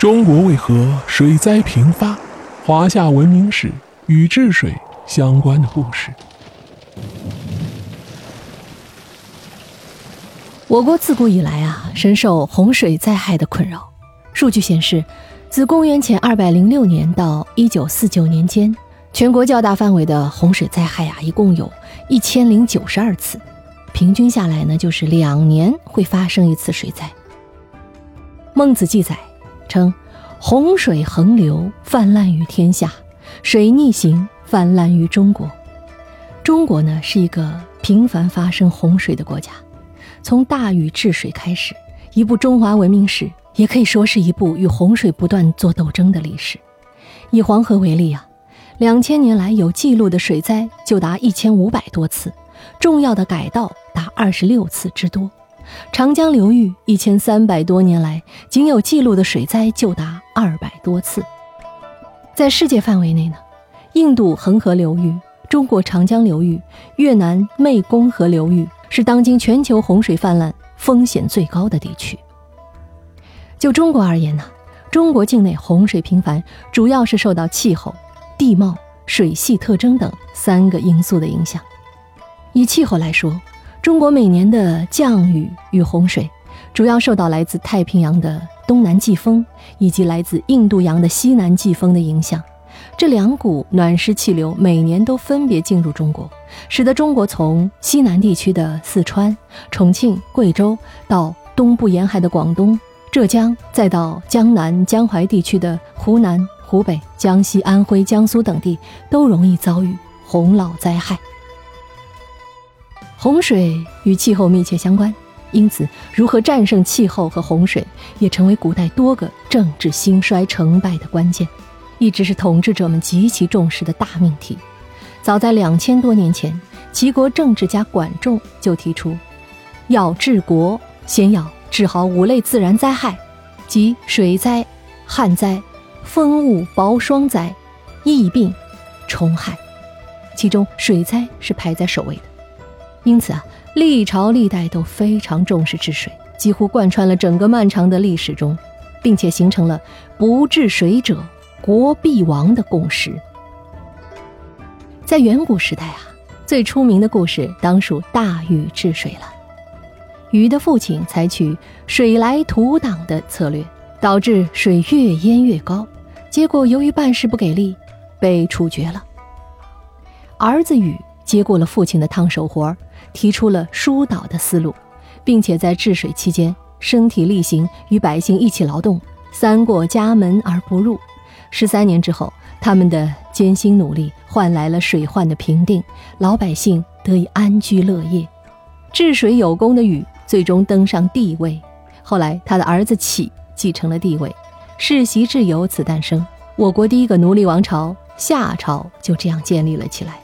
中国为何水灾频发？华夏文明史与治水相关的故事。我国自古以来啊，深受洪水灾害的困扰。数据显示，自公元前二百零六年到一九四九年间，全国较大范围的洪水灾害啊，一共有一千零九十二次，平均下来呢，就是两年会发生一次水灾。孟子记载。称洪水横流泛滥于天下，水逆行泛滥于中国。中国呢是一个频繁发生洪水的国家，从大禹治水开始，一部中华文明史，也可以说是一部与洪水不断做斗争的历史。以黄河为例啊，两千年来有记录的水灾就达一千五百多次，重要的改道达二十六次之多。长江流域一千三百多年来，仅有记录的水灾就达二百多次。在世界范围内呢，印度恒河流域、中国长江流域、越南湄公河流域是当今全球洪水泛滥风险最高的地区。就中国而言呢，中国境内洪水频繁，主要是受到气候、地貌、水系特征等三个因素的影响。以气候来说，中国每年的降雨与洪水，主要受到来自太平洋的东南季风以及来自印度洋的西南季风的影响。这两股暖湿气流每年都分别进入中国，使得中国从西南地区的四川、重庆、贵州，到东部沿海的广东、浙江，再到江南、江淮地区的湖南、湖北、江西、安徽、江苏等地，都容易遭遇洪涝灾害。洪水与气候密切相关，因此如何战胜气候和洪水，也成为古代多个政治兴衰成败的关键，一直是统治者们极其重视的大命题。早在两千多年前，齐国政治家管仲就提出，要治国，先要治好五类自然灾害，即水灾、旱灾、风物雹霜灾、疫病、虫害，其中水灾是排在首位的。因此啊，历朝历代都非常重视治水，几乎贯穿了整个漫长的历史中，并且形成了“不治水者，国必亡”的共识。在远古时代啊，最出名的故事当属大禹治水了。禹的父亲采取“水来土挡”的策略，导致水越淹越高，结果由于办事不给力，被处决了。儿子禹接过了父亲的烫手活儿。提出了疏导的思路，并且在治水期间身体力行，与百姓一起劳动，三过家门而不入。十三年之后，他们的艰辛努力换来了水患的平定，老百姓得以安居乐业。治水有功的禹最终登上帝位，后来他的儿子启继承了帝位，世袭制由此诞生。我国第一个奴隶王朝夏朝就这样建立了起来。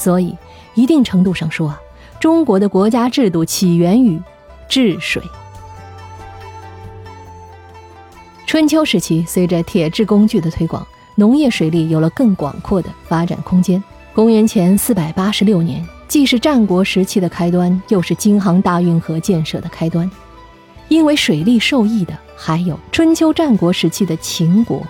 所以，一定程度上说。中国的国家制度起源于治水。春秋时期，随着铁制工具的推广，农业水利有了更广阔的发展空间。公元前四百八十六年，既是战国时期的开端，又是京杭大运河建设的开端。因为水利受益的还有春秋战国时期的秦国，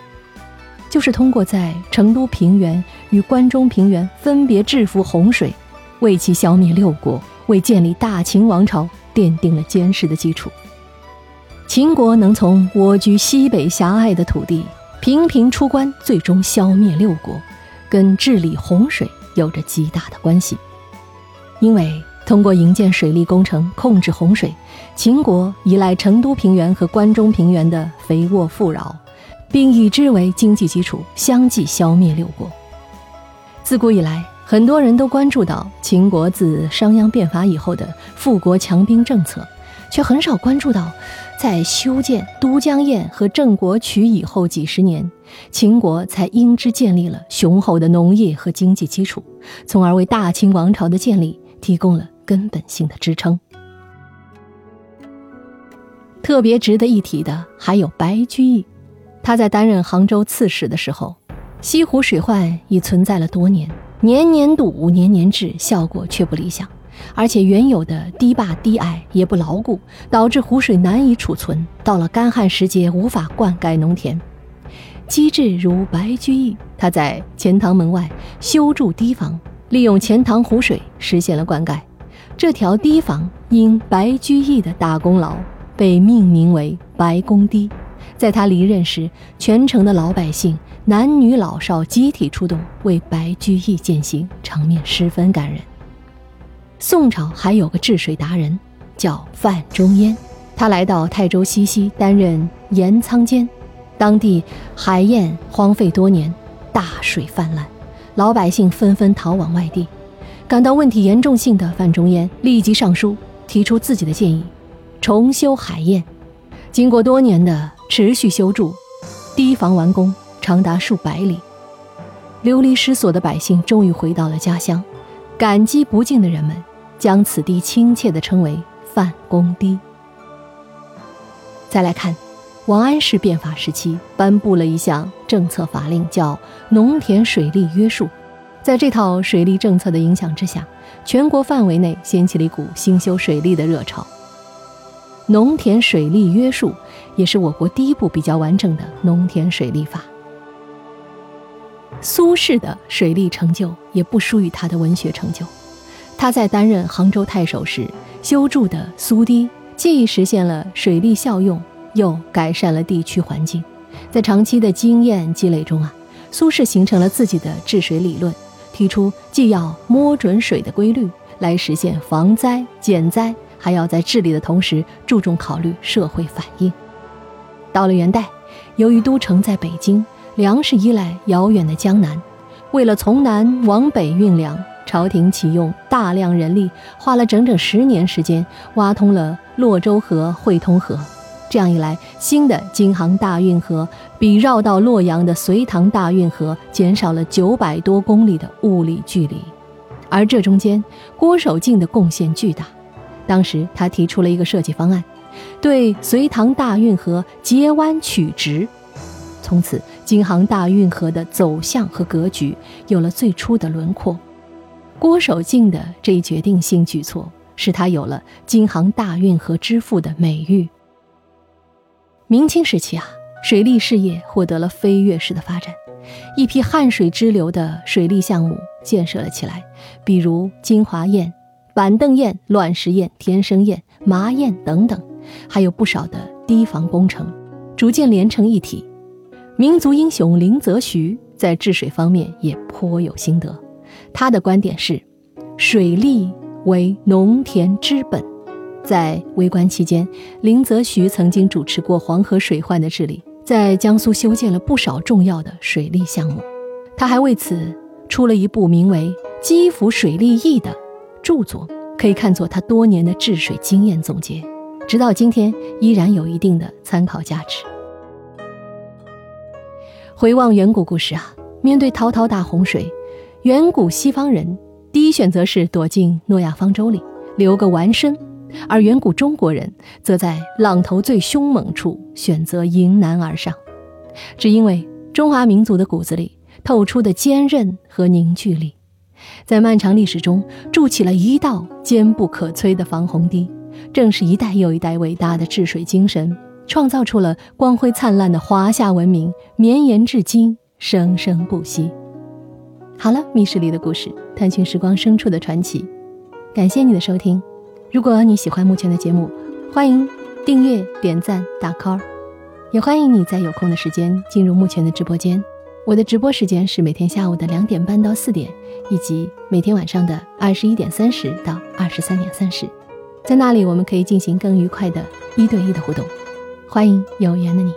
就是通过在成都平原与关中平原分别制服洪水。为其消灭六国，为建立大秦王朝奠定了坚实的基础。秦国能从蜗居西北狭隘的土地频频出关，最终消灭六国，跟治理洪水有着极大的关系。因为通过营建水利工程控制洪水，秦国依赖成都平原和关中平原的肥沃富饶，并以之为经济基础，相继消灭六国。自古以来。很多人都关注到秦国自商鞅变法以后的富国强兵政策，却很少关注到，在修建都江堰和郑国渠以后几十年，秦国才因之建立了雄厚的农业和经济基础，从而为大清王朝的建立提供了根本性的支撑。特别值得一提的还有白居易，他在担任杭州刺史的时候，西湖水患已存在了多年。年年堵，年年治，效果却不理想。而且原有的堤坝低矮也不牢固，导致湖水难以储存，到了干旱时节无法灌溉农田。机智如白居易，他在钱塘门外修筑堤防，利用钱塘湖水实现了灌溉。这条堤防因白居易的大功劳，被命名为白公堤。在他离任时，全城的老百姓男女老少集体出动为白居易践行，场面十分感人。宋朝还有个治水达人，叫范仲淹，他来到泰州西溪担任盐仓监，当地海堰荒废多年，大水泛滥，老百姓纷纷逃往外地。感到问题严重性的范仲淹立即上书，提出自己的建议，重修海堰。经过多年的持续修筑，堤防完工，长达数百里。流离失所的百姓终于回到了家乡，感激不尽的人们将此地亲切地称为“范公堤”。再来看，王安石变法时期颁布了一项政策法令，叫《农田水利约束》。在这套水利政策的影响之下，全国范围内掀起了一股兴修水利的热潮。农田水利约束也是我国第一部比较完整的农田水利法。苏轼的水利成就也不输于他的文学成就。他在担任杭州太守时修筑的苏堤，既实现了水利效用，又改善了地区环境。在长期的经验积累中啊，苏轼形成了自己的治水理论，提出既要摸准水的规律，来实现防灾减灾。还要在治理的同时注重考虑社会反应。到了元代，由于都城在北京，粮食依赖遥远的江南，为了从南往北运粮，朝廷启用大量人力，花了整整十年时间挖通了洛州河、汇通河。这样一来，新的京杭大运河比绕到洛阳的隋唐大运河减少了九百多公里的物理距离，而这中间郭守敬的贡献巨大。当时他提出了一个设计方案，对隋唐大运河截弯取直，从此京杭大运河的走向和格局有了最初的轮廓。郭守敬的这一决定性举措，使他有了“京杭大运河之父”的美誉。明清时期啊，水利事业获得了飞跃式的发展，一批汉水支流的水利项目建设了起来，比如金华堰。板凳堰、乱石堰、天生堰、麻堰等等，还有不少的堤防工程，逐渐连成一体。民族英雄林则徐在治水方面也颇有心得，他的观点是：水利为农田之本。在为官期间，林则徐曾经主持过黄河水患的治理，在江苏修建了不少重要的水利项目。他还为此出了一部名为《基辅水利议》的。著作可以看作他多年的治水经验总结，直到今天依然有一定的参考价值。回望远古故事啊，面对滔滔大洪水，远古西方人第一选择是躲进诺亚方舟里留个完身，而远古中国人则在浪头最凶猛处选择迎难而上，只因为中华民族的骨子里透出的坚韧和凝聚力。在漫长历史中筑起了一道坚不可摧的防洪堤，正是一代又一代伟大的治水精神，创造出了光辉灿烂的华夏文明，绵延至今，生生不息。好了，密室里的故事，探寻时光深处的传奇。感谢你的收听，如果你喜欢目前的节目，欢迎订阅、点赞、打 call，也欢迎你在有空的时间进入目前的直播间。我的直播时间是每天下午的两点半到四点，以及每天晚上的二十一点三十到二十三点三十，在那里我们可以进行更愉快的一对一的互动。欢迎有缘的你。